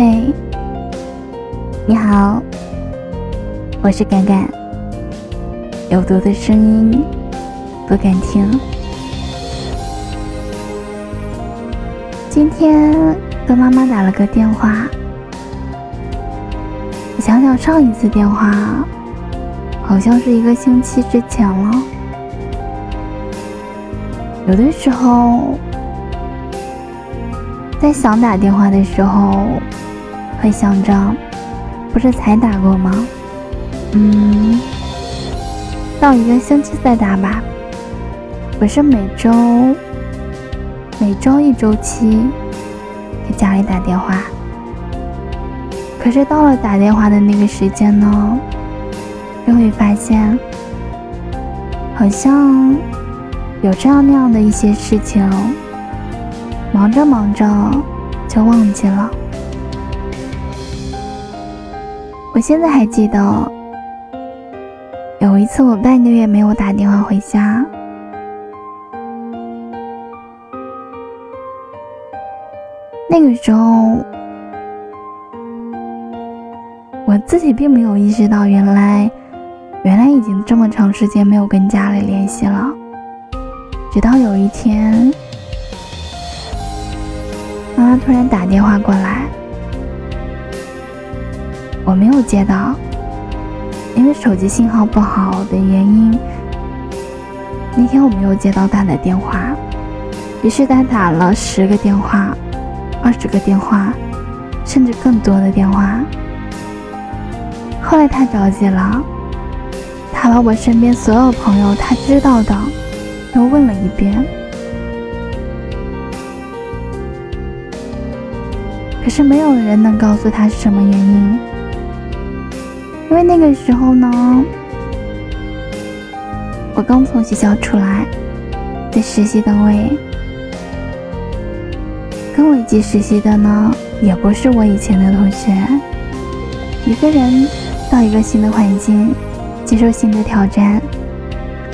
嘿，你好，我是敢敢。有毒的声音，不敢听。今天跟妈妈打了个电话，想想上一次电话，好像是一个星期之前了。有的时候，在想打电话的时候，会想着，不是才打过吗？嗯，到一个星期再打吧。不是每周。每周一周期给家里打电话，可是到了打电话的那个时间呢，就会发现好像有这样那样的一些事情，忙着忙着就忘记了。我现在还记得有一次我半个月没有打电话回家。那个时候，我自己并没有意识到，原来，原来已经这么长时间没有跟家里联系了。直到有一天，妈妈突然打电话过来，我没有接到，因为手机信号不好的原因。那天我没有接到他的电话，于是他打了十个电话。二十个电话，甚至更多的电话。后来他着急了，他把我身边所有朋友他知道的都问了一遍。可是没有人能告诉他是什么原因，因为那个时候呢，我刚从学校出来，在实习单位。跟我一起实习的呢，也不是我以前的同学。一个人到一个新的环境，接受新的挑战，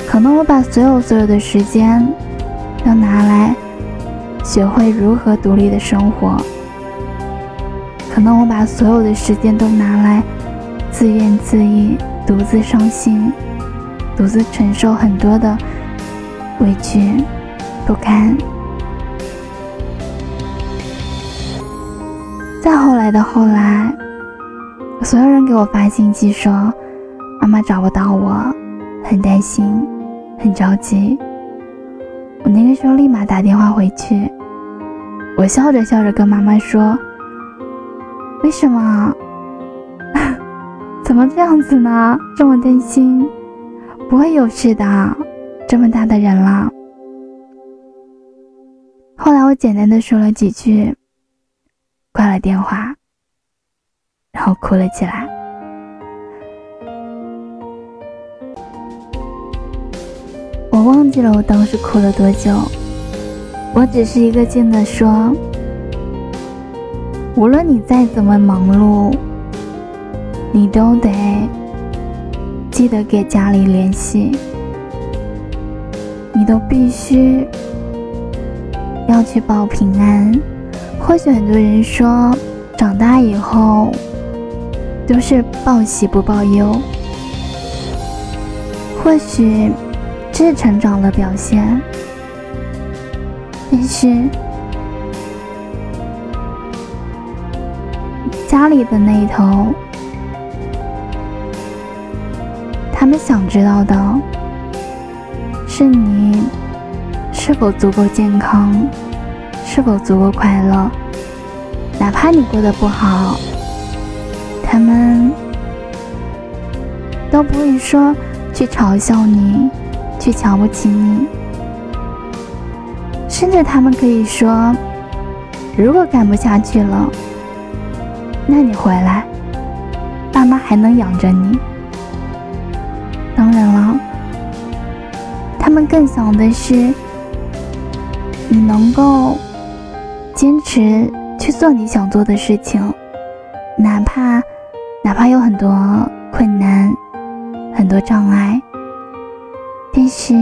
可能我把所有所有的时间都拿来学会如何独立的生活，可能我把所有的时间都拿来自怨自艾，独自伤心，独自承受很多的委屈不堪。再后来的后来，所有人给我发信息说，妈妈找不到我，很担心，很着急。我那个时候立马打电话回去，我笑着笑着跟妈妈说：“为什么？怎么这样子呢？这么担心？不会有事的，这么大的人了。”后来我简单的说了几句。挂了电话，然后哭了起来。我忘记了我当时哭了多久，我只是一个劲的说：“无论你再怎么忙碌，你都得记得给家里联系，你都必须要去报平安。”或许很多人说，长大以后都是报喜不报忧。或许这是成长的表现，但是家里的那一头，他们想知道的是你是否足够健康。是否足够快乐？哪怕你过得不好，他们都不会说去嘲笑你，去瞧不起你，甚至他们可以说：“如果干不下去了，那你回来，爸妈还能养着你。”当然了，他们更想的是你能够。坚持去做你想做的事情，哪怕哪怕有很多困难、很多障碍，但是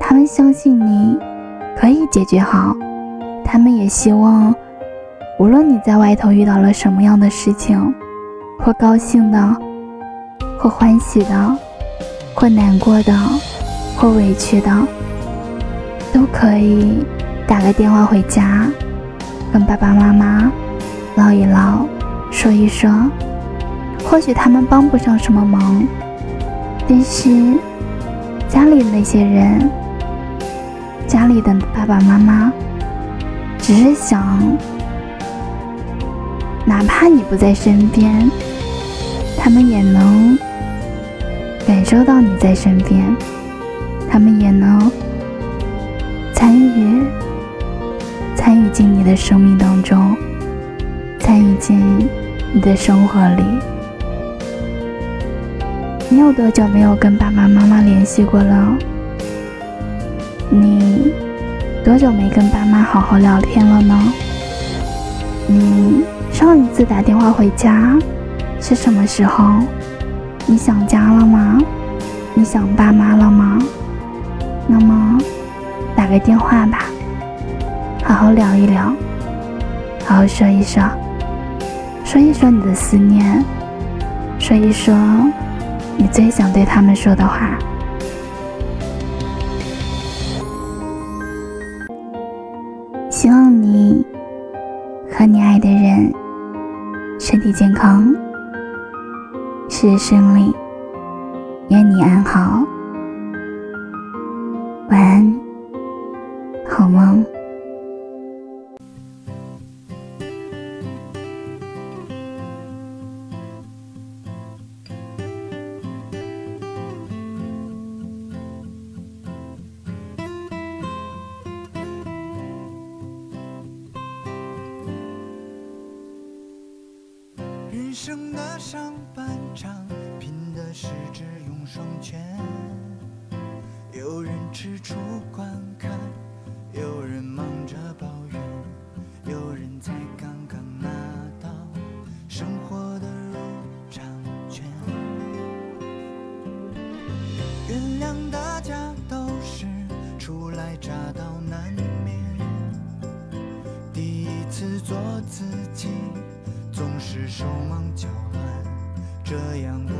他们相信你可以解决好，他们也希望无论你在外头遇到了什么样的事情，或高兴的，或欢喜的，或难过的，或委屈的，都可以打个电话回家，跟爸爸妈妈唠一唠，说一说。或许他们帮不上什么忙，但是家里那些人，家里的爸爸妈妈，只是想。哪怕你不在身边，他们也能感受到你在身边，他们也能参与参与进你的生命当中，参与进你的生活里。你有多久没有跟爸爸妈妈联系过了？你多久没跟爸妈好好聊天了呢？你？上一次打电话回家是什么时候？你想家了吗？你想爸妈了吗？那么打个电话吧，好好聊一聊，好好说一说，说一说你的思念，说一说你最想对他们说的话。希望你和你爱的人。身体健康，是胜利，愿你安好，生的上半场，拼的是智勇双全。有人吃醋观看，有人忙着抱怨，有人才刚刚拿到生活的入场券。原谅大家都是初来乍到难免，第一次做自己。是手忙脚乱，这样不